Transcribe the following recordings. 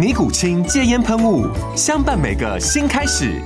尼古清戒烟喷雾，相伴每个新开始。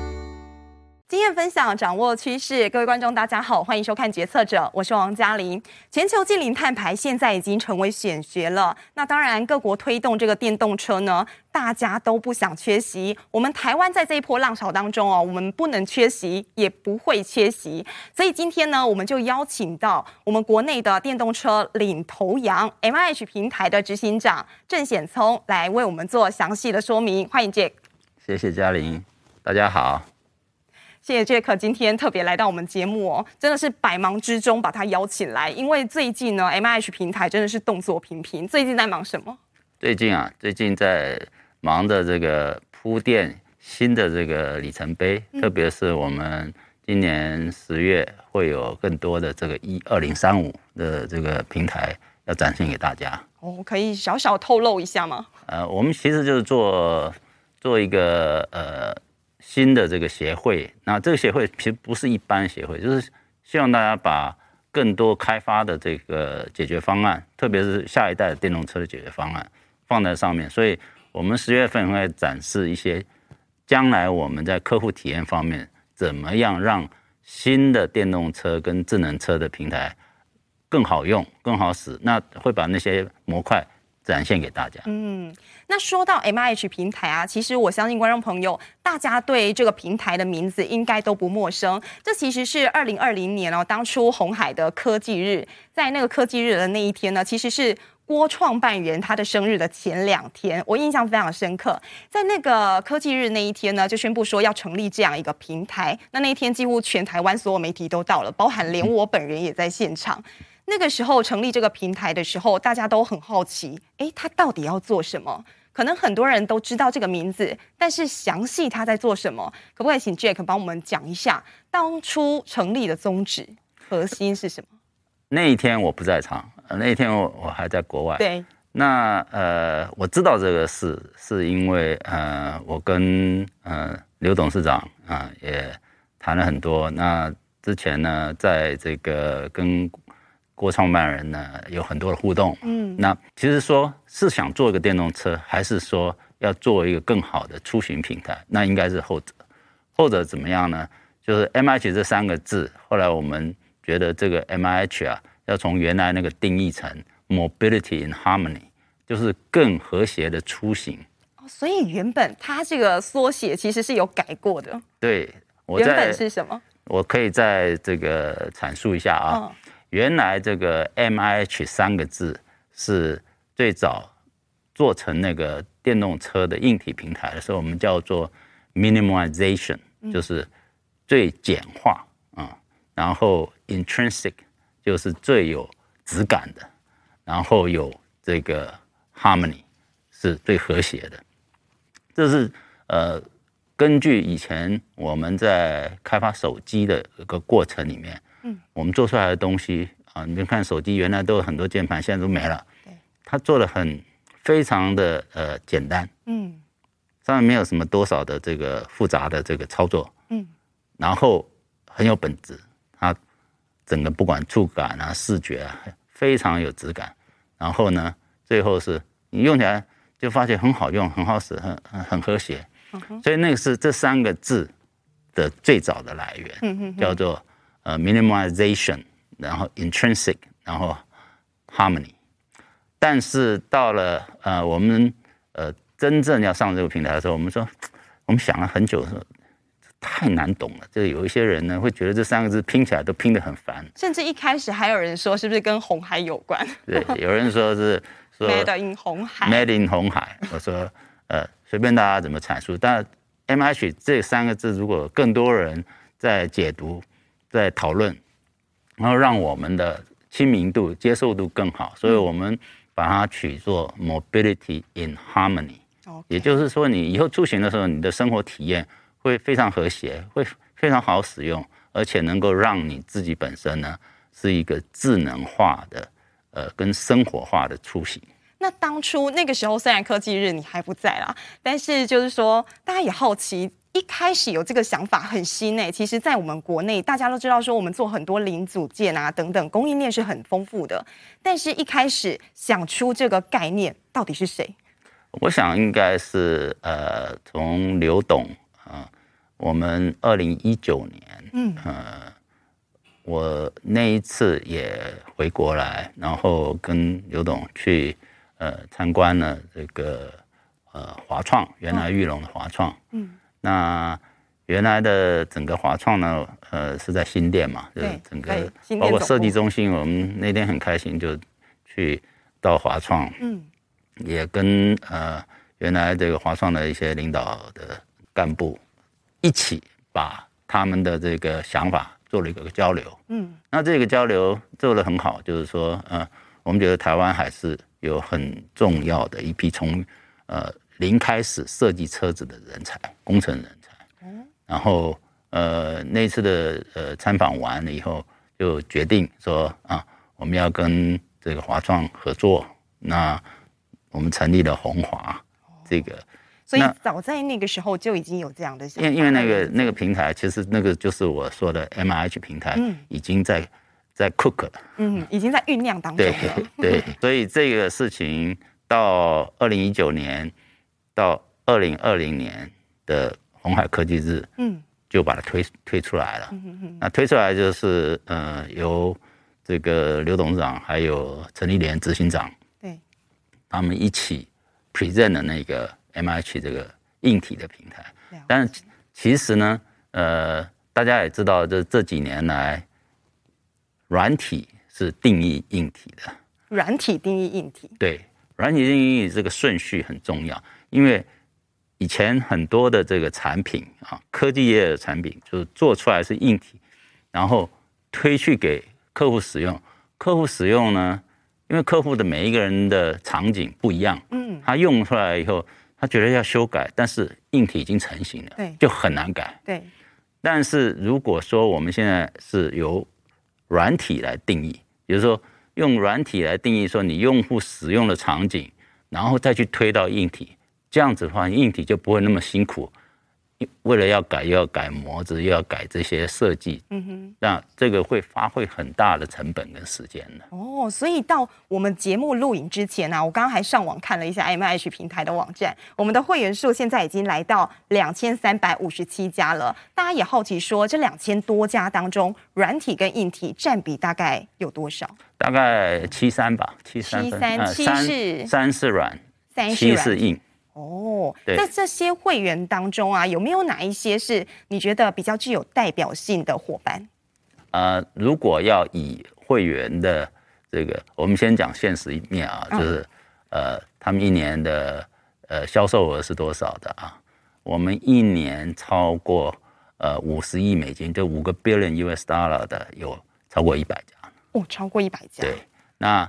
经验分享，掌握趋势。各位观众，大家好，欢迎收看《决策者》，我是王嘉玲。全球净零碳排现在已经成为显学了。那当然，各国推动这个电动车呢，大家都不想缺席。我们台湾在这一波浪潮当中哦，我们不能缺席，也不会缺席。所以今天呢，我们就邀请到我们国内的电动车领头羊 M H 平台的执行长郑显聪来为我们做详细的说明。欢迎 Jack。谢谢嘉玲，大家好。谢谢杰克今天特别来到我们节目哦，真的是百忙之中把他邀请来，因为最近呢，MIH 平台真的是动作频频。最近在忙什么？最近啊，最近在忙着这个铺垫新的这个里程碑，嗯、特别是我们今年十月会有更多的这个一二零三五的这个平台要展现给大家。哦，可以小小透露一下吗？呃，我们其实就是做做一个呃。新的这个协会，那这个协会其实不是一般协会，就是希望大家把更多开发的这个解决方案，特别是下一代的电动车的解决方案放在上面。所以，我们十月份会展示一些将来我们在客户体验方面怎么样让新的电动车跟智能车的平台更好用、更好使。那会把那些模块展现给大家。嗯。那说到 MIH 平台啊，其实我相信观众朋友大家对这个平台的名字应该都不陌生。这其实是二零二零年哦，当初红海的科技日，在那个科技日的那一天呢，其实是郭创办人他的生日的前两天，我印象非常深刻。在那个科技日那一天呢，就宣布说要成立这样一个平台。那那一天几乎全台湾所有媒体都到了，包含连我本人也在现场。那个时候成立这个平台的时候，大家都很好奇，诶，他到底要做什么？可能很多人都知道这个名字，但是详细他在做什么，可不可以请 Jack 帮我们讲一下当初成立的宗旨、核心是什么？那一天我不在场，那一天我我还在国外。对，那呃，我知道这个事，是因为呃，我跟呃刘董事长啊、呃、也谈了很多。那之前呢，在这个跟郭创办人呢有很多的互动，嗯，那其实说是想做一个电动车，还是说要做一个更好的出行平台？那应该是后者。后者怎么样呢？就是 MIH 这三个字，后来我们觉得这个 MIH 啊，要从原来那个定义成 Mobility in Harmony，就是更和谐的出行。哦，所以原本它这个缩写其实是有改过的。对，我原本是什么？我可以再这个阐述一下啊。哦原来这个 MIH 三个字是最早做成那个电动车的硬体平台的时候，我们叫做 minimization，就是最简化啊，然后 intrinsic 就是最有质感的，然后有这个 harmony 是最和谐的。这是呃根据以前我们在开发手机的一个过程里面。嗯，我们做出来的东西啊，你们看手机原来都有很多键盘，现在都没了。对，它做的很非常的呃简单，嗯，上面没有什么多少的这个复杂的这个操作，嗯，然后很有本质，它整个不管触感啊、视觉啊，非常有质感。然后呢，最后是你用起来就发现很好用、很好使、很很很和谐。所以那个是这三个字的最早的来源，嗯哼，叫做。呃，minimization，然后 intrinsic，然后 harmony，但是到了呃我们呃真正要上这个平台的时候，我们说我们想了很久，说太难懂了。这有一些人呢会觉得这三个字拼起来都拼得很烦，甚至一开始还有人说是不是跟红海有关？对，有人说是 说 Made in 红海，Made in 红海。我说呃，随便大家怎么阐述，但 MH 这三个字，如果更多人在解读、在讨论，然后让我们的亲民度、接受度更好，所以我们把它取作 Mobility in Harmony。也就是说，你以后出行的时候，你的生活体验会非常和谐，会非常好使用，而且能够让你自己本身呢是一个智能化的，呃，跟生活化的出行。那当初那个时候，虽然科技日你还不在啦，但是就是说，大家也好奇，一开始有这个想法很新诶。其实，在我们国内，大家都知道说，我们做很多零组件啊等等，供应链是很丰富的。但是一开始想出这个概念，到底是谁？我想应该是呃，从刘董啊、呃，我们二零一九年，嗯，呃，我那一次也回国来，然后跟刘董去呃参观了这个呃华创，原来玉龙的华创，嗯，那原来的整个华创呢，呃，是在新店嘛，就是整个包括设计中心，我们那天很开心就去到华创，嗯。也跟呃原来这个华创的一些领导的干部一起把他们的这个想法做了一个交流，嗯，那这个交流做得很好，就是说，呃，我们觉得台湾还是有很重要的一批从呃零开始设计车子的人才，工程人才，嗯，然后呃那次的呃参访完了以后，就决定说啊，我们要跟这个华创合作，那。我们成立了红华，这个，所以早在那个时候就已经有这样的想法。因因为那个那个平台，其实那个就是我说的 MIH 平台，已经在在 cook 了，嗯，已经在酝酿当中了。对对，所以这个事情到二零一九年到二零二零年的红海科技日，嗯，就把它推推出来了。那推出来就是呃，由这个刘董事长还有陈立莲执行长。对他们一起 present 的那个 MIH 这个硬体的平台，但其实呢，呃，大家也知道，这这几年来，软体是定义硬体的。软体定义硬体，对，软体定义这个顺序很重要，因为以前很多的这个产品啊，科技业的产品就是做出来是硬体，然后推去给客户使用，客户使用呢。因为客户的每一个人的场景不一样，嗯，他用出来以后，他觉得要修改，但是硬体已经成型了，对，就很难改，对。但是如果说我们现在是由软体来定义，比如说用软体来定义说你用户使用的场景，然后再去推到硬体，这样子的话，硬体就不会那么辛苦。为了要改，又要改模子，又要改这些设计，嗯哼，那这个会花费很大的成本跟时间的。哦，所以到我们节目录影之前呢、啊，我刚刚还上网看了一下 MIH 平台的网站，我们的会员数现在已经来到两千三百五十七家了。大家也好奇说，这两千多家当中，软体跟硬体占比大概有多少？大概七三吧，七三七三七是三是软，七是硬。哦，那这些会员当中啊，有没有哪一些是你觉得比较具有代表性的伙伴？呃，如果要以会员的这个，我们先讲现实一面啊，就是、嗯、呃，他们一年的呃销售额是多少的啊？我们一年超过呃五十亿美金，就五个 billion US dollar 的有超过一百家。哦，超过一百家。对，那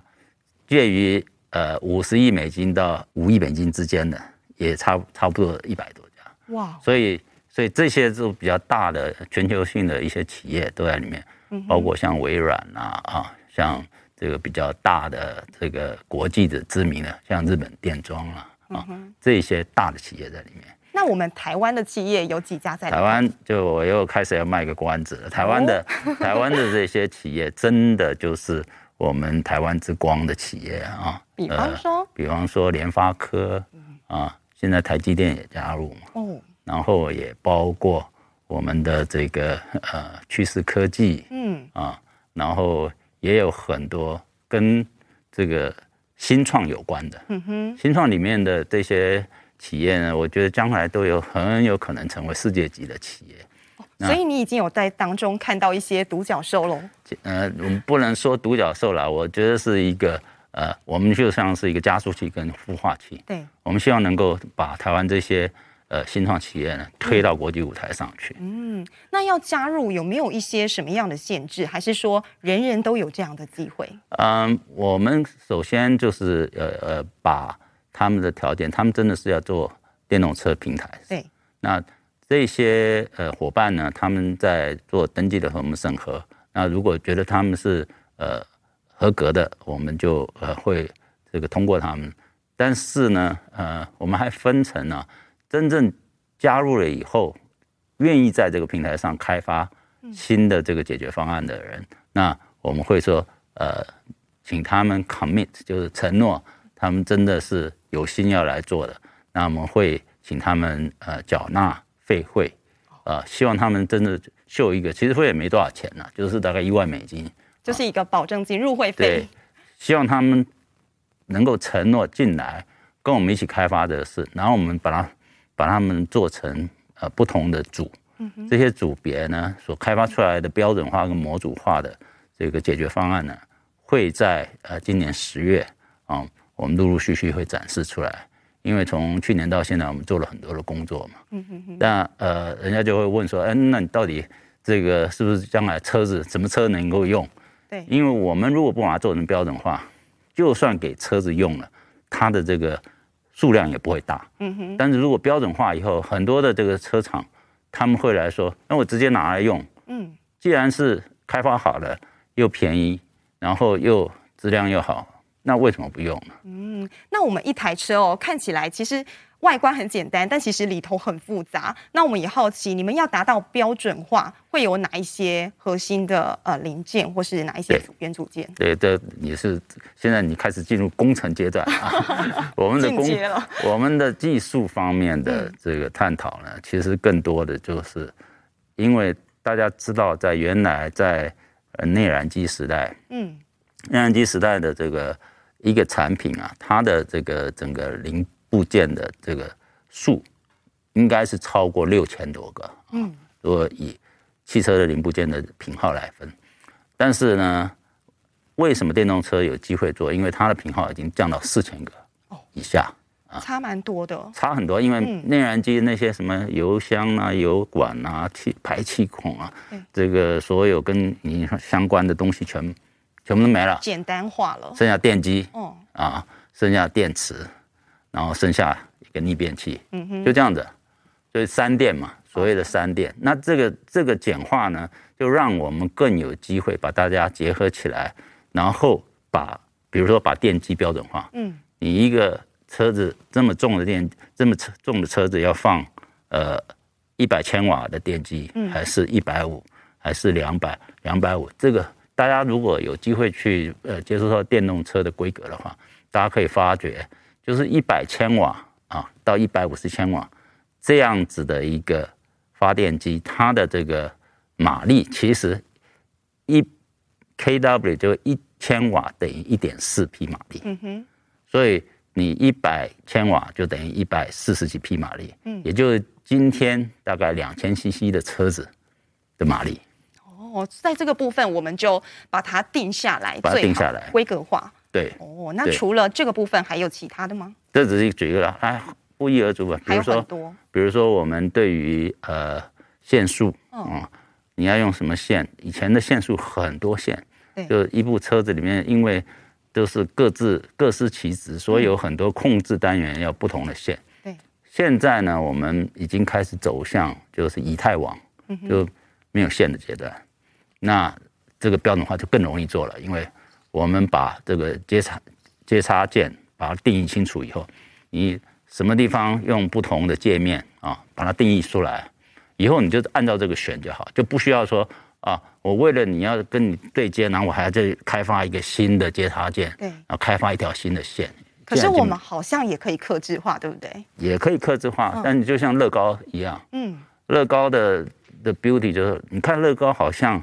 介于呃五十亿美金到五亿美金之间的。也差差不多一百多家哇，所以所以这些就比较大的全球性的一些企业都在里面，包括像微软啊啊，像这个比较大的这个国际的知名的，像日本电装啊啊，这些大的企业在里面。那我们台湾的企业有几家在？台湾就我又开始要卖个关子了。台湾的 台湾的这些企业，真的就是我们台湾之光的企业啊。比方说，比方说联发科啊。现在台积电也加入嘛，哦，然后也包括我们的这个呃趋势科技，嗯。啊，然后也有很多跟这个新创有关的，嗯哼，新创里面的这些企业呢，我觉得将来都有很有可能成为世界级的企业。所以你已经有在当中看到一些独角兽喽？呃，我们不能说独角兽啦，我觉得是一个呃，我们就像是一个加速器跟孵化器。对，我们希望能够把台湾这些呃新创企业呢推到国际舞台上去。嗯，那要加入有没有一些什么样的限制？还是说人人都有这样的机会？嗯，我们首先就是呃呃把他们的条件，他们真的是要做电动车平台。对，那。这些呃伙伴呢，他们在做登记的时候我们审核。那如果觉得他们是呃合格的，我们就呃会这个通过他们。但是呢，呃，我们还分成呢，真正加入了以后，愿意在这个平台上开发新的这个解决方案的人，那我们会说呃，请他们 commit，就是承诺他们真的是有心要来做的。那我们会请他们呃缴纳。费会，啊，希望他们真的秀一个，其实会也没多少钱呢，就是大概一万美金，就是一个保证金入会费。对，希望他们能够承诺进来跟我们一起开发的事，然后我们把它把他们做成呃不同的组，这些组别呢所开发出来的标准化跟模组化的这个解决方案呢，会在呃今年十月啊，我们陆陆续续会展示出来。因为从去年到现在，我们做了很多的工作嘛。嗯哼哼。那呃，人家就会问说，哎，那你到底这个是不是将来车子什么车能够用？对。因为我们如果不把它做成标准化，就算给车子用了，它的这个数量也不会大。嗯哼。但是如果标准化以后，很多的这个车厂他们会来说，那我直接拿来用。嗯。既然是开发好了，又便宜，然后又质量又好。那为什么不用呢？嗯，那我们一台车哦，看起来其实外观很简单，但其实里头很复杂。那我们也好奇，你们要达到标准化，会有哪一些核心的呃零件，或是哪一些元组件？对，这也是现在你开始进入工程阶段啊。我们的工，我们的技术方面的这个探讨呢，其实更多的就是，因为大家知道，在原来在呃内燃机时代，嗯，内燃机时代的这个。一个产品啊，它的这个整个零部件的这个数，应该是超过六千多个。嗯，如果以汽车的零部件的品号来分，但是呢，为什么电动车有机会做？因为它的品号已经降到四千个以下啊，差蛮多的，差很多。因为内燃机那些什么油箱啊、油管啊、气排气孔啊，这个所有跟你相关的东西全。全部都没了，简单化了，剩下电机，哦，啊，剩下电池，然后剩下一个逆变器，嗯哼，就这样子，所以三电嘛，所谓的三电，那这个这个简化呢，就让我们更有机会把大家结合起来，然后把，比如说把电机标准化，嗯，你一个车子这么重的电，这么重的车子要放，呃，一百千瓦的电机，还是一百五，还是两百，两百五，这个。大家如果有机会去呃接触到电动车的规格的话，大家可以发觉，就是一百千瓦啊到一百五十千瓦这样子的一个发电机，它的这个马力其实一 kW 就一千瓦等于一点四匹马力。嗯哼。所以你一百千瓦就等于一百四十几匹马力。嗯。也就是今天大概两千 CC 的车子的马力。哦，在这个部分我们就把它定下来，把它定下来，规格化。对。哦，那除了这个部分，还有其他的吗？这只是举一个，哎，不一而足吧。比如说，比如说我们对于呃线束，嗯，你要用什么线？以前的线束很多线，对，就一部车子里面，因为都是各自各司其职，所以有很多控制单元要不同的线。对。现在呢，我们已经开始走向就是以太网，就没有线的阶段。那这个标准化就更容易做了，因为我们把这个接插接插件把它定义清楚以后，你什么地方用不同的界面啊，把它定义出来，以后你就按照这个选就好，就不需要说啊，我为了你要跟你对接，然后我还要再开发一个新的接插件，对，然后开发一条新的线。可是我们好像也可以克制化，对不对？也可以克制化，但你就像乐高一样，嗯，乐高的的 beauty 就是你看乐高好像。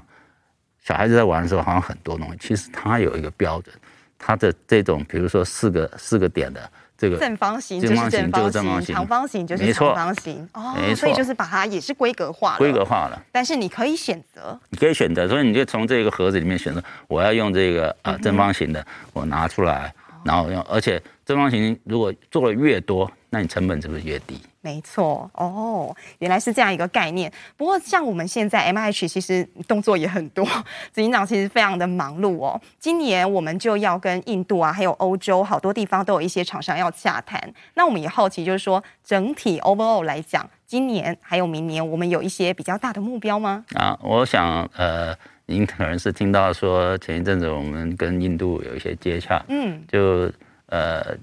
小孩子在玩的时候，好像很多东西，其实它有一个标准，它的这种，比如说四个四个点的这个正方形就是正方形，长方形就是长方形，哦，所以就是把它也是规格化了，规格化了。但是你可以选择，你可以选择，所以你就从这个盒子里面选择，我要用这个啊正方形的，我拿出来，然后用，而且正方形如果做的越多，那你成本是不是越低？没错哦，原来是这样一个概念。不过像我们现在 MIH 其实动作也很多，执行长其实非常的忙碌哦。今年我们就要跟印度啊，还有欧洲好多地方都有一些厂商要洽谈。那我们也好奇，就是说整体 overall 来讲，今年还有明年，我们有一些比较大的目标吗？啊，我想呃，您可能是听到说前一阵子我们跟印度有一些接洽，嗯，就呃。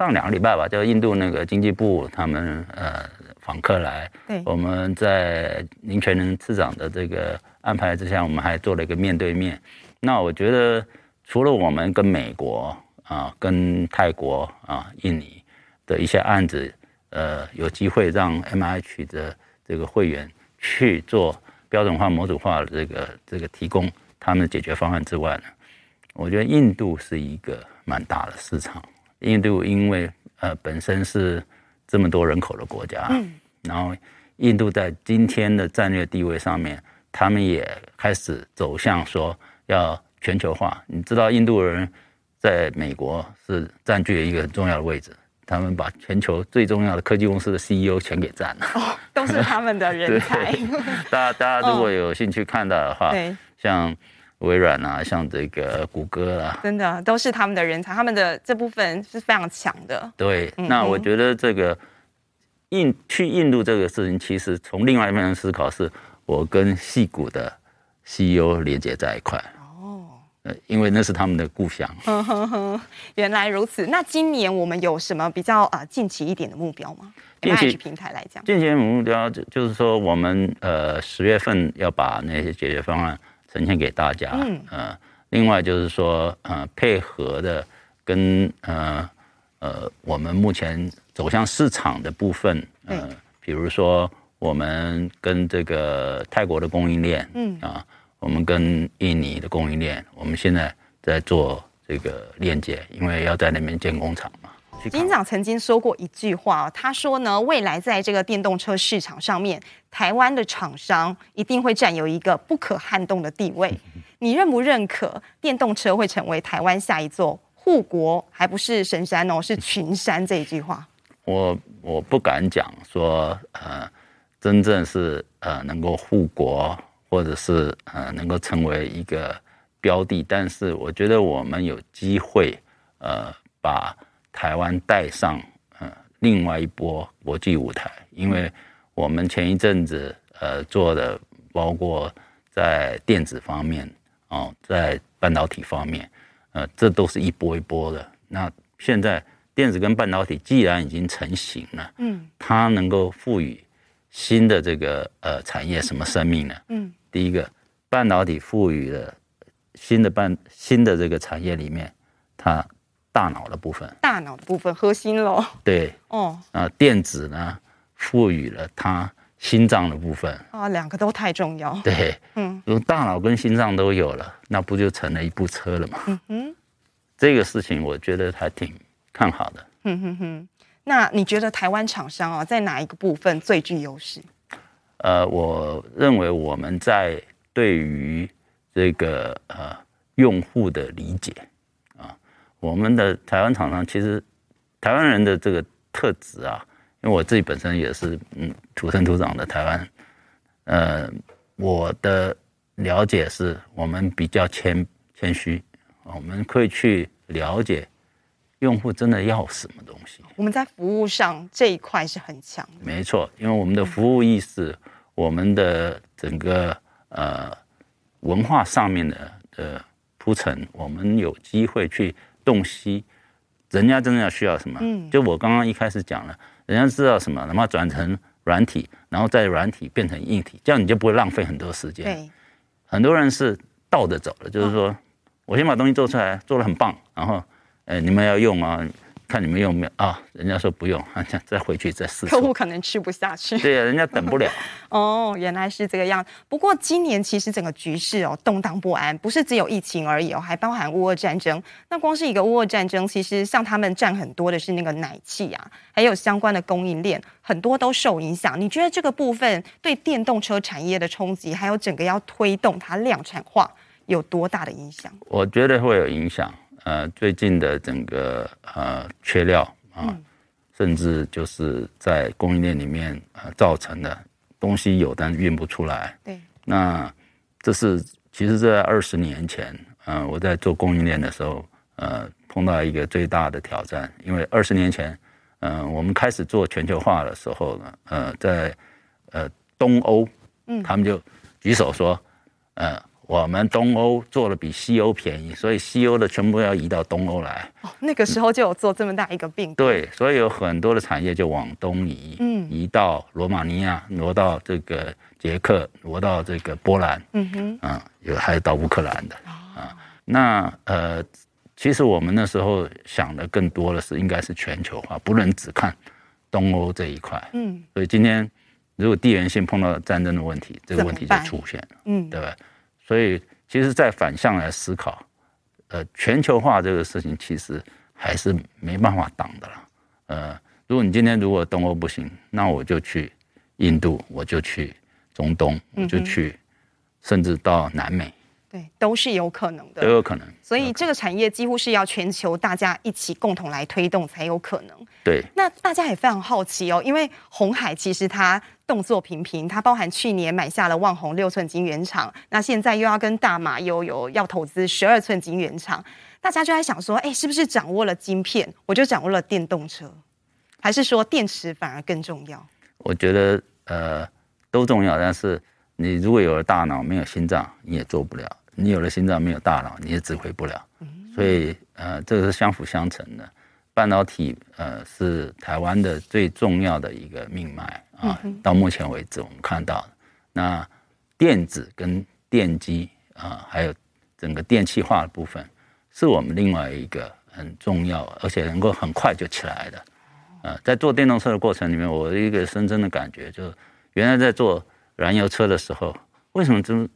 上两个礼拜吧，就印度那个经济部他们呃访客来，对，我们在林全能次长的这个安排之下，我们还做了一个面对面。那我觉得除了我们跟美国啊、跟泰国啊、印尼的一些案子，呃，有机会让 MIH 的这个会员去做标准化、模组化的这个这个提供他们的解决方案之外呢，我觉得印度是一个蛮大的市场。印度因为呃本身是这么多人口的国家，嗯，然后印度在今天的战略地位上面，他们也开始走向说要全球化。你知道印度人在美国是占据了一个很重要的位置，他们把全球最重要的科技公司的 CEO 全给占了，哦，都是他们的人才。大家大家如果有兴趣看到的话，哦，像。微软啊，像这个谷歌啊，真的都是他们的人才，他们的这部分是非常强的。对，那我觉得这个印去印度这个事情，其实从另外一面思考，是我跟戏谷的 CEO 连接在一块。哦，因为那是他们的故乡。原来如此。那今年我们有什么比较啊近期一点的目标吗？近期平台来讲，近期目标就就是说，我们呃十月份要把那些解决方案。呈现给大家。嗯，呃，另外就是说，呃，配合的跟呃呃，我们目前走向市场的部分，呃，比如说我们跟这个泰国的供应链，嗯啊，我们跟印尼的供应链，我们现在在做这个链接，因为要在那边建工厂嘛。执行长曾经说过一句话，他说呢，未来在这个电动车市场上面，台湾的厂商一定会占有一个不可撼动的地位。你认不认可电动车会成为台湾下一座护国，还不是神山哦，是群山这一句话？我我不敢讲说，呃，真正是呃能够护国，或者是呃能够成为一个标的，但是我觉得我们有机会，呃，把。台湾带上呃另外一波国际舞台，因为我们前一阵子呃做的，包括在电子方面哦，在半导体方面，呃，这都是一波一波的。那现在电子跟半导体既然已经成型了，嗯，它能够赋予新的这个呃产业什么生命呢？嗯，第一个半导体赋予了新的半新的这个产业里面，它。大脑的部分，大脑的部分核心喽。对，哦，啊，电子呢，赋予了它心脏的部分。啊，两个都太重要。对，嗯，如果大脑跟心脏都有了，那不就成了一部车了吗？嗯哼，这个事情我觉得还挺看好的。嗯哼哼，那你觉得台湾厂商啊，在哪一个部分最具优势？呃，我认为我们在对于这个呃用户的理解。我们的台湾厂商其实，台湾人的这个特质啊，因为我自己本身也是嗯土生土长的台湾，呃，我的了解是我们比较谦谦虚，我们可以去了解用户真的要什么东西。我们在服务上这一块是很强的。没错，因为我们的服务意识，我们的整个呃文化上面的的铺陈，我们有机会去。洞悉，人家真的要需要什么？嗯，就我刚刚一开始讲了，人家知道什么，然后转成软体，然后再软体变成硬体，这样你就不会浪费很多时间。对，很多人是倒着走的，就是说我先把东西做出来，做的很棒，然后，呃，你们要用啊，看你们用没有啊？人家说不用，再回去再试。客户可能吃不下去。对啊，人家等不了。哦，原来是这个样。不过今年其实整个局势哦动荡不安，不是只有疫情而已哦，还包含乌俄战争。那光是一个乌俄战争，其实像他们占很多的是那个奶气啊，还有相关的供应链，很多都受影响。你觉得这个部分对电动车产业的冲击，还有整个要推动它量产化，有多大的影响？我觉得会有影响。呃，最近的整个呃缺料啊，嗯、甚至就是在供应链里面呃造成的东西有但运不出来。对，那这是其实，在二十年前，呃，我在做供应链的时候，呃，碰到一个最大的挑战，因为二十年前，呃，我们开始做全球化的时候呢，呃，在呃东欧，嗯，他们就举手说，呃。我们东欧做的比西欧便宜，所以西欧的全部要移到东欧来。哦，那个时候就有做这么大一个病。对，所以有很多的产业就往东移，嗯，移到罗马尼亚，挪到这个捷克，挪到这个波兰，嗯哼，啊，有还有到乌克兰的啊。那呃，其实我们那时候想的更多的是，应该是全球化，不能只看东欧这一块。嗯，所以今天如果地缘性碰到战争的问题，这个问题就出现了，嗯，对吧？所以，其实，在反向来思考，呃，全球化这个事情其实还是没办法挡的了。呃，如果你今天如果东欧不行，那我就去印度，我就去中东，我就去，甚至到南美。对，都是有可能的，都有可能。所以这个产业几乎是要全球大家一起共同来推动才有可能。对。那大家也非常好奇哦，因为红海其实它动作频频，它包含去年买下了旺宏六寸晶圆厂，那现在又要跟大马又有要投资十二寸晶圆厂，大家就在想说，哎，是不是掌握了晶片，我就掌握了电动车，还是说电池反而更重要？我觉得呃都重要，但是你如果有了大脑没有心脏，你也做不了。你有了心脏没有大脑，你也指挥不了，所以呃，这个是相辅相成的。半导体呃是台湾的最重要的一个命脉啊。到目前为止，我们看到那电子跟电机啊，还有整个电气化的部分，是我们另外一个很重要，而且能够很快就起来的。呃，在做电动车的过程里面，我的一个深深的感觉就是，原来在做燃油车的时候，为什么就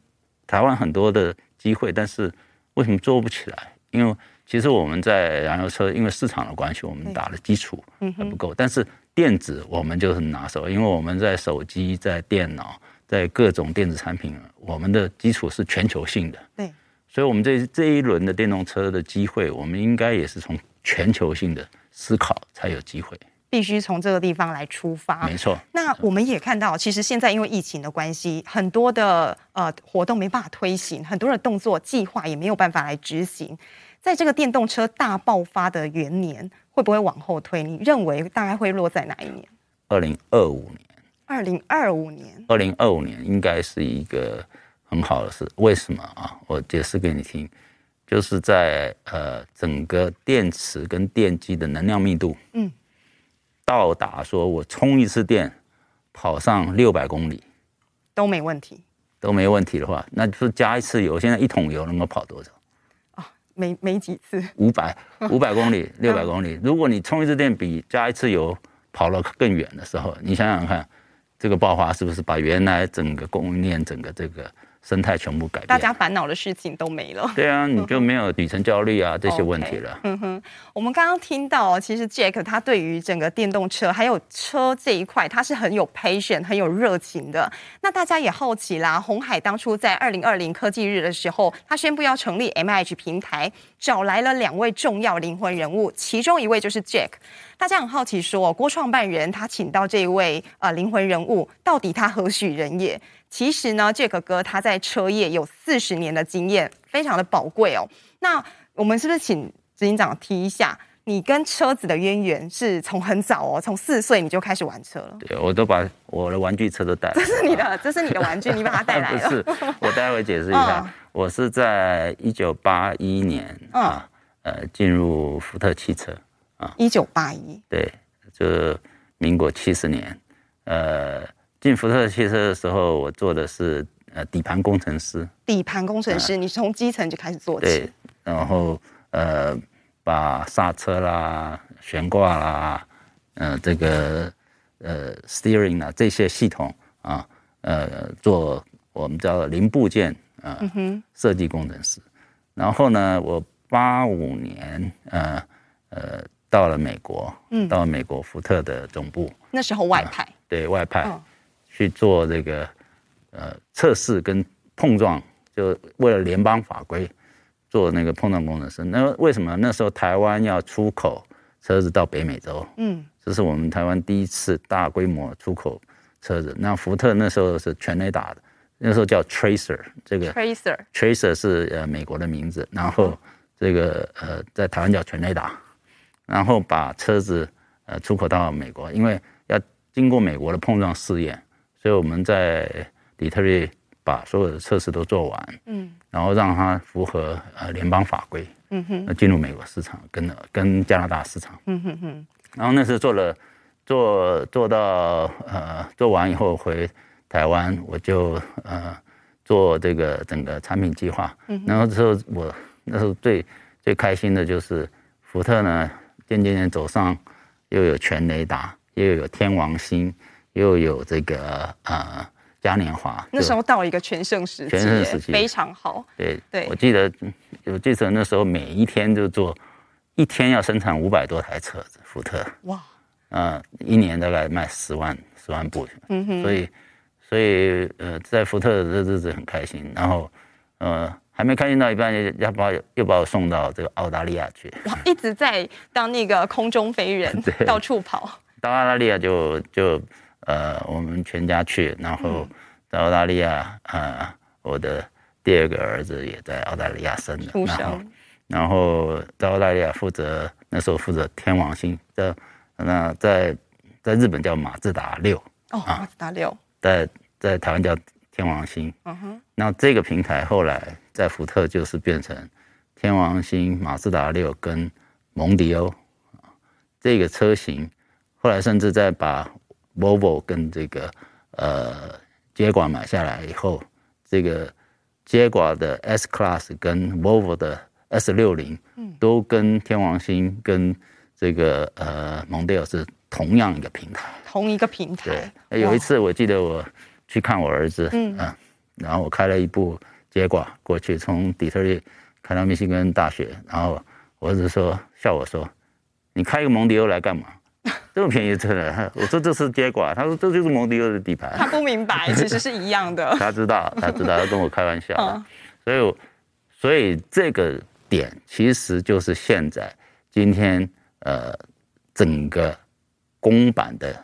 台湾很多的机会，但是为什么做不起来？因为其实我们在燃油车，因为市场的关系，我们打的基础还不够。但是电子我们就很拿手，因为我们在手机、在电脑、在各种电子产品，我们的基础是全球性的。对，所以，我们这这一轮的电动车的机会，我们应该也是从全球性的思考才有机会。必须从这个地方来出发，没错。那我们也看到，其实现在因为疫情的关系，很多的呃活动没办法推行，很多的动作计划也没有办法来执行。在这个电动车大爆发的元年，会不会往后推？你认为大概会落在哪一年？二零二五年。二零二五年。二零二五年应该是一个很好的事。为什么啊？我解释给你听，就是在呃整个电池跟电机的能量密度，嗯。到达说，我充一次电，跑上六百公里都没问题，都没问题的话，那就是加一次油。现在一桶油能够跑多少？啊，没没几次，五百五百公里，六百公里。如果你充一次电比加一次油跑了更远的时候，你想想看，这个爆发是不是把原来整个供应链整个这个。生态全部改变，大家烦恼的事情都没了。对啊，你就没有底层焦虑啊这些问题了。嗯哼，我们刚刚听到，其实 Jack 他对于整个电动车还有车这一块，他是很有 passion、很有热情的。那大家也好奇啦，红海当初在二零二零科技日的时候，他宣布要成立 MIH 平台，找来了两位重要灵魂人物，其中一位就是 Jack。大家很好奇说，郭创办人他请到这一位呃灵魂人物，到底他何许人也？其实呢，Jack 哥他在车业有四十年的经验，非常的宝贵哦。那我们是不是请执行长提一下，你跟车子的渊源是从很早哦，从四岁你就开始玩车了？对，我都把我的玩具车都带来。这是你的，这是你的玩具，你把它带来了。不是，我待会解释一下。嗯、我是在一九八一年啊，呃，进入福特汽车啊。一九八一。对，就民国七十年，呃。进福特汽车的时候，我做的是呃底盘工程师。底盘工程师，你从基层就开始做起。对，然后呃把刹车啦、悬挂啦，呃，这个呃 steering 啊这些系统啊，呃，做我们叫零部件啊设计工程师。然后呢，我八五年呃呃到了美国，嗯，到了美国福特的总部，那时候外派，呃、对外派、哦、去做这个呃测试跟碰撞，就为了联邦法规。做那个碰撞工程师，那为什么那时候台湾要出口车子到北美洲？嗯，这是我们台湾第一次大规模出口车子。那福特那时候是全雷达的，那时候叫 Tracer，这个 Tracer Tracer 是呃美国的名字，然后这个呃在台湾叫全雷达，然后把车子呃出口到美国，因为要经过美国的碰撞试验，所以我们在底特律把所有的测试都做完。嗯。然后让它符合呃联邦法规，嗯哼，进入美国市场跟跟加拿大市场，嗯哼哼。然后那时做了做做到呃做完以后回台湾，我就呃做这个整个产品计划。嗯，然后之后我那时候最最开心的就是福特呢，渐渐渐走上又有全雷达，又有天王星，又有这个呃。嘉年华那时候到一个全盛时期，全盛时期。非常好。对对，我记得，我记得那时候每一天就做，一天要生产五百多台车子，福特。哇，呃，一年大概卖十万十万部，嗯哼，所以所以呃，在福特的日子很开心，然后呃，还没开心到一半，要把又把我送到这个澳大利亚去，哇，一直在当那个空中飞人，对，到处跑，到澳大利亚就就。呃，我们全家去，然后在澳大利亚，呃，我的第二个儿子也在澳大利亚生的，然后，然后在澳大利亚负责那时候负责天王星，在那在在日本叫马自达六，哦，马自达六，在在台湾叫天王星，嗯哼，那这个平台后来在福特就是变成天王星、马自达六跟蒙迪欧，这个车型，后来甚至在把。Volvo 跟这个呃接管买下来以后，这个接管的 S Class 跟 Volvo 的 S 六零，都跟天王星跟这个呃蒙迪欧是同样一个平台，同一个平台。对，有一次我记得我去看我儿子，嗯，然后我开了一部接管过去，从底特律开到密西根大学，然后我儿子说笑我说，你开一个蒙迪欧来干嘛？这么便宜车的，我说这是接管，他说这就是蒙迪欧的底盘。他不明白，其实是一样的。他知道，他知道，他跟我开玩笑。所以，所以这个点其实就是现在今天呃整个公版的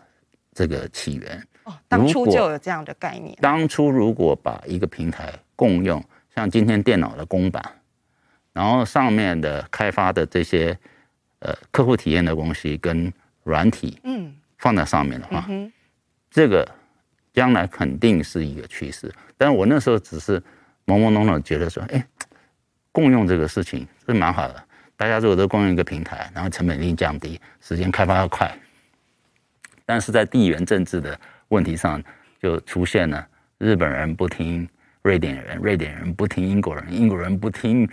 这个起源。哦，当初就有这样的概念。当初如果把一个平台共用，像今天电脑的公版，然后上面的开发的这些呃客户体验的东西跟软体，嗯，放在上面的话，嗯、这个将来肯定是一个趋势。但是我那时候只是懵懵懂懂觉得说，哎，共用这个事情是蛮好的。大家如果都共用一个平台，然后成本一定降低，时间开发要快。但是在地缘政治的问题上，就出现了日本人不听瑞典人，瑞典人不听英国人，英国人不听。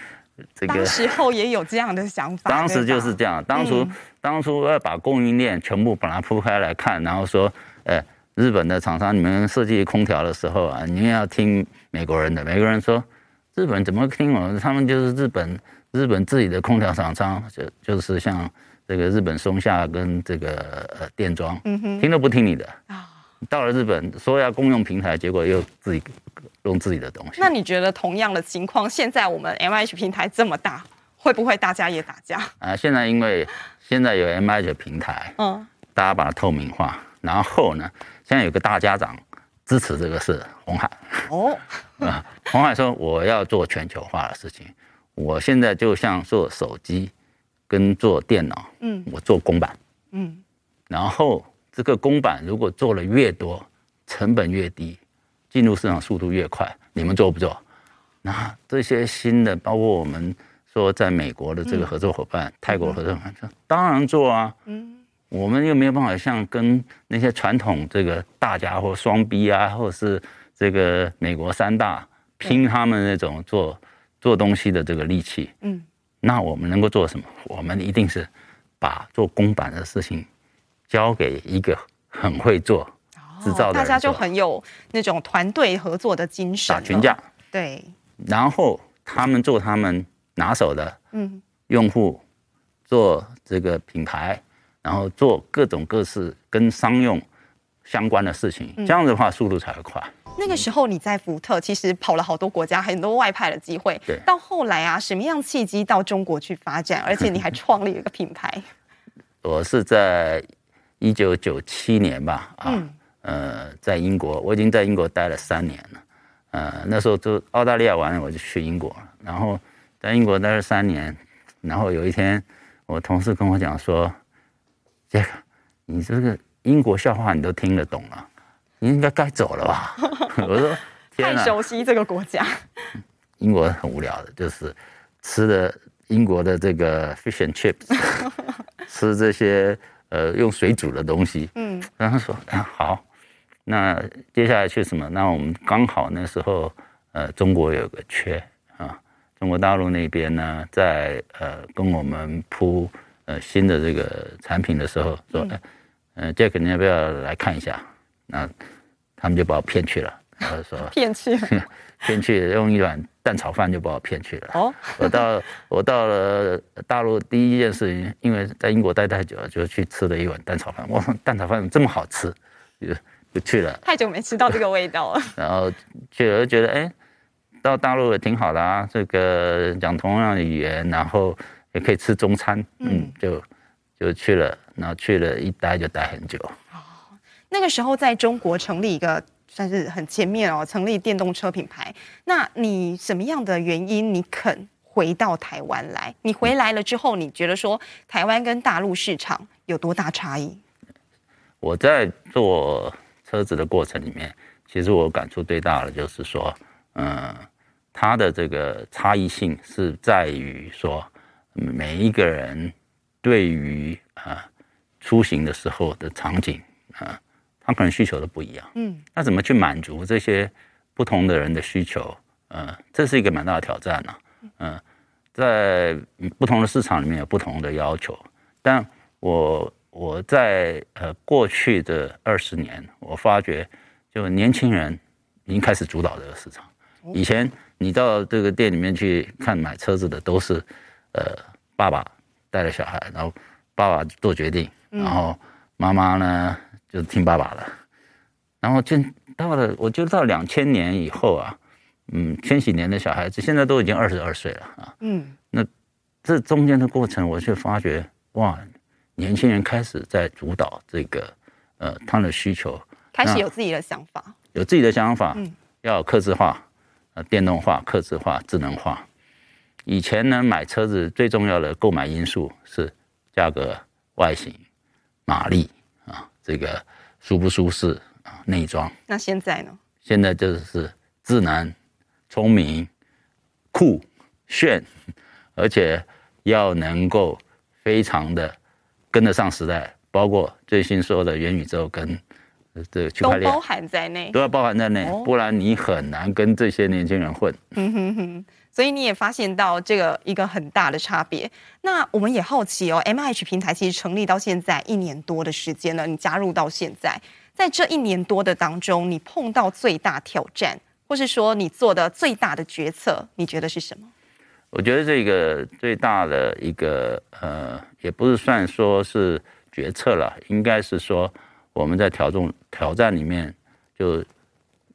这个时候也有这样的想法。当时就是这样，当初、嗯、当初要把供应链全部把它铺开来看，然后说，呃，日本的厂商，你们设计空调的时候啊，你们要听美国人的。美国人说，日本怎么听我？他们就是日本日本自己的空调厂商，就就是像这个日本松下跟这个呃电装，听都不听你的啊。到了日本说要公用平台，结果又自己用自己的东西。那你觉得同样的情况，现在我们 MIH 平台这么大，会不会大家也打架？啊，现在因为现在有 MIH 平台，嗯，大家把它透明化，然后呢，现在有个大家长支持这个是红海。哦，啊，红海说我要做全球化的事情，我现在就像做手机跟做电脑，嗯，我做公版，嗯，然后。这个公版如果做了越多，成本越低，进入市场速度越快，你们做不做？那这些新的，包括我们说在美国的这个合作伙伴，嗯、泰国合作伙伴说，当然做啊。嗯，我们又没有办法像跟那些传统这个大家伙双 B 啊，或者是这个美国三大拼他们那种做做东西的这个力气。嗯，那我们能够做什么？我们一定是把做公版的事情交给一个很会做制造的人，大家就很有那种团队合作的精神，打群架。对，然后他们做他们拿手的，嗯，用户做这个品牌，然后做各种各式跟商用相关的事情，这样子的话速度才会快。那个时候你在福特，其实跑了好多国家，很多外派的机会。对。到后来啊，什么样契机到中国去发展？而且你还创立了一个品牌。我是在一九九七年吧，啊，嗯、呃，在英国，我已经在英国待了三年了。呃，那时候就澳大利亚完了，我就去英国了，然后在英国待了三年。然后有一天，我同事跟我讲说：“杰克，你这个英国笑话你都听得懂了。”你应该该走了吧？我说，太熟悉这个国家。英国很无聊的，就是吃的英国的这个 fish and chips，吃这些呃用水煮的东西。嗯，然后说啊好，那接下来去什么？那我们刚好那时候呃中国有个缺啊，中国大陆那边呢在呃跟我们铺呃新的这个产品的时候说，嗯、呃，Jack 你要不要来看一下？那他们就把我骗去了，然后说 骗去了，骗去用一碗蛋炒饭就把我骗去了。哦，我到我到了大陆第一件事情，因为在英国待太久了，就去吃了一碗蛋炒饭。哇，蛋炒饭这么好吃，就就去了。太久没吃到这个味道了。然后去了就觉得，哎，到大陆也挺好的啊，这个讲同样的语言，然后也可以吃中餐，嗯，就就去了，然后去了一待就待很久。那个时候在中国成立一个算是很前面哦，成立电动车品牌。那你什么样的原因你肯回到台湾来？你回来了之后，你觉得说台湾跟大陆市场有多大差异？我在做车子的过程里面，其实我感触最大的就是说，嗯，它的这个差异性是在于说，每一个人对于啊出行的时候的场景啊。他可能需求都不一样，嗯，那怎么去满足这些不同的人的需求？呃，这是一个蛮大的挑战呢，嗯，在不同的市场里面有不同的要求，但我我在呃过去的二十年，我发觉就年轻人已经开始主导这个市场。以前你到这个店里面去看买车子的都是呃爸爸带着小孩，然后爸爸做决定，然后妈妈呢？就是听爸爸的，然后就到了，我就到两千年以后啊，嗯，千禧年的小孩子现在都已经二十二岁了啊，嗯，那这中间的过程，我却发觉哇，年轻人开始在主导这个呃他的需求，开始有自己的想法，有自己的想法，嗯，要客制化，呃，电动化、客制化、智能化。以前呢，买车子最重要的购买因素是价格、外形、马力。这个舒不舒适啊？内装。那现在呢？现在就是智能、聪明、酷、炫，而且要能够非常的跟得上时代，包括最新说的元宇宙跟这个区块链都包含在内，都要包含在内，不然你很难跟这些年轻人混。嗯哼哼。所以你也发现到这个一个很大的差别。那我们也好奇哦，MIH 平台其实成立到现在一年多的时间了，你加入到现在，在这一年多的当中，你碰到最大挑战，或是说你做的最大的决策，你觉得是什么？我觉得这个最大的一个呃，也不是算说是决策了，应该是说我们在挑战挑战里面，就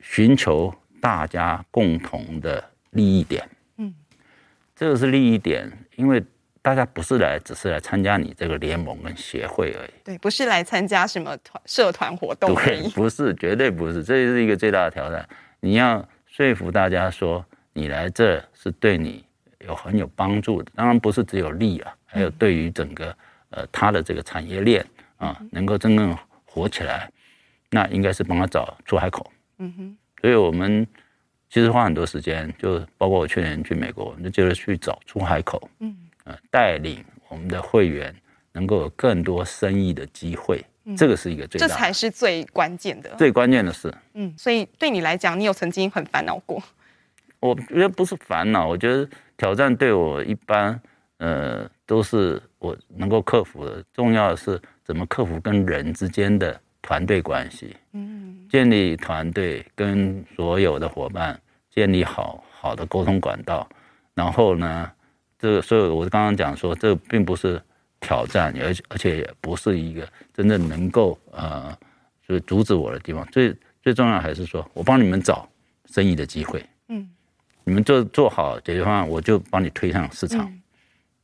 寻求大家共同的利益点。嗯这个是利益点，因为大家不是来只是来参加你这个联盟跟协会而已，对，不是来参加什么团社团活动对，不是，绝对不是，这是一个最大的挑战。你要说服大家说，你来这是对你有很有帮助的，当然不是只有利啊，还有对于整个呃他的这个产业链啊，能够真正活起来，那应该是帮他找出海口。嗯哼，所以我们。其实花很多时间，就包括我去年去美国，我们就觉得去找出海口，嗯，呃，带领我们的会员能够有更多生意的机会，嗯，这个是一个最这才是最关键的，最关键的是，嗯，所以对你来讲，你有曾经很烦恼过？我觉得不是烦恼，我觉得挑战对我一般，呃，都是我能够克服的。重要的是怎么克服跟人之间的团队关系，嗯，建立团队跟所有的伙伴建立好好的沟通管道。然后呢，这个所以我刚刚讲说，这并不是挑战，而而且也不是一个真正能够呃，就是阻止我的地方。最最重要还是说我帮你们找生意的机会，嗯，你们做做好解决方案，我就帮你推向市场。嗯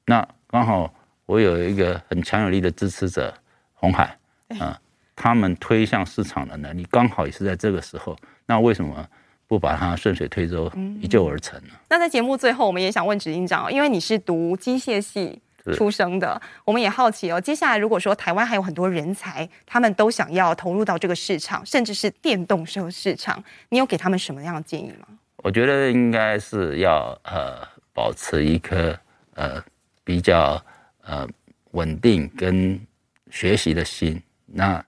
那刚好我有一个很强有力的支持者，鸿海，啊，他们推向市场的能力刚好也是在这个时候。那为什么不把它顺水推舟，一就而成呢？那在节目最后，我们也想问执行长，因为你是读机械系出生的，我们也好奇哦。接下来如果说台湾还有很多人才，他们都想要投入到这个市场，甚至是电动车市场，你有给他们什么样的建议吗？我觉得应该是要呃保持一颗呃。比较呃稳定跟学习的心，那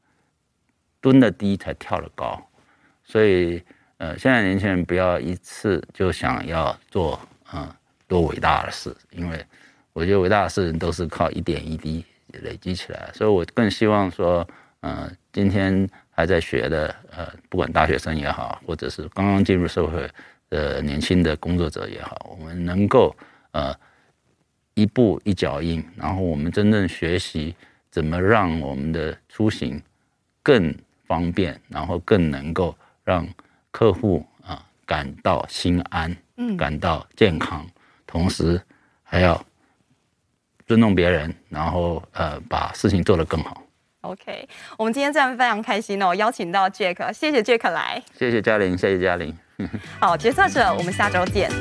蹲的低才跳得高，所以呃现在年轻人不要一次就想要做嗯、呃、多伟大的事，因为我觉得伟大的事情都是靠一点一滴累积起来，所以我更希望说，呃，今天还在学的呃不管大学生也好，或者是刚刚进入社会的年轻的工作者也好，我们能够呃。一步一脚印，然后我们真正学习怎么让我们的出行更方便，然后更能够让客户啊感到心安，嗯，感到健康，同时还要尊重别人，然后呃把事情做得更好。OK，我们今天这样非常开心哦，邀请到 Jack，谢谢 Jack 来，谢谢嘉玲，谢谢嘉玲。好，决策者，我们下周见。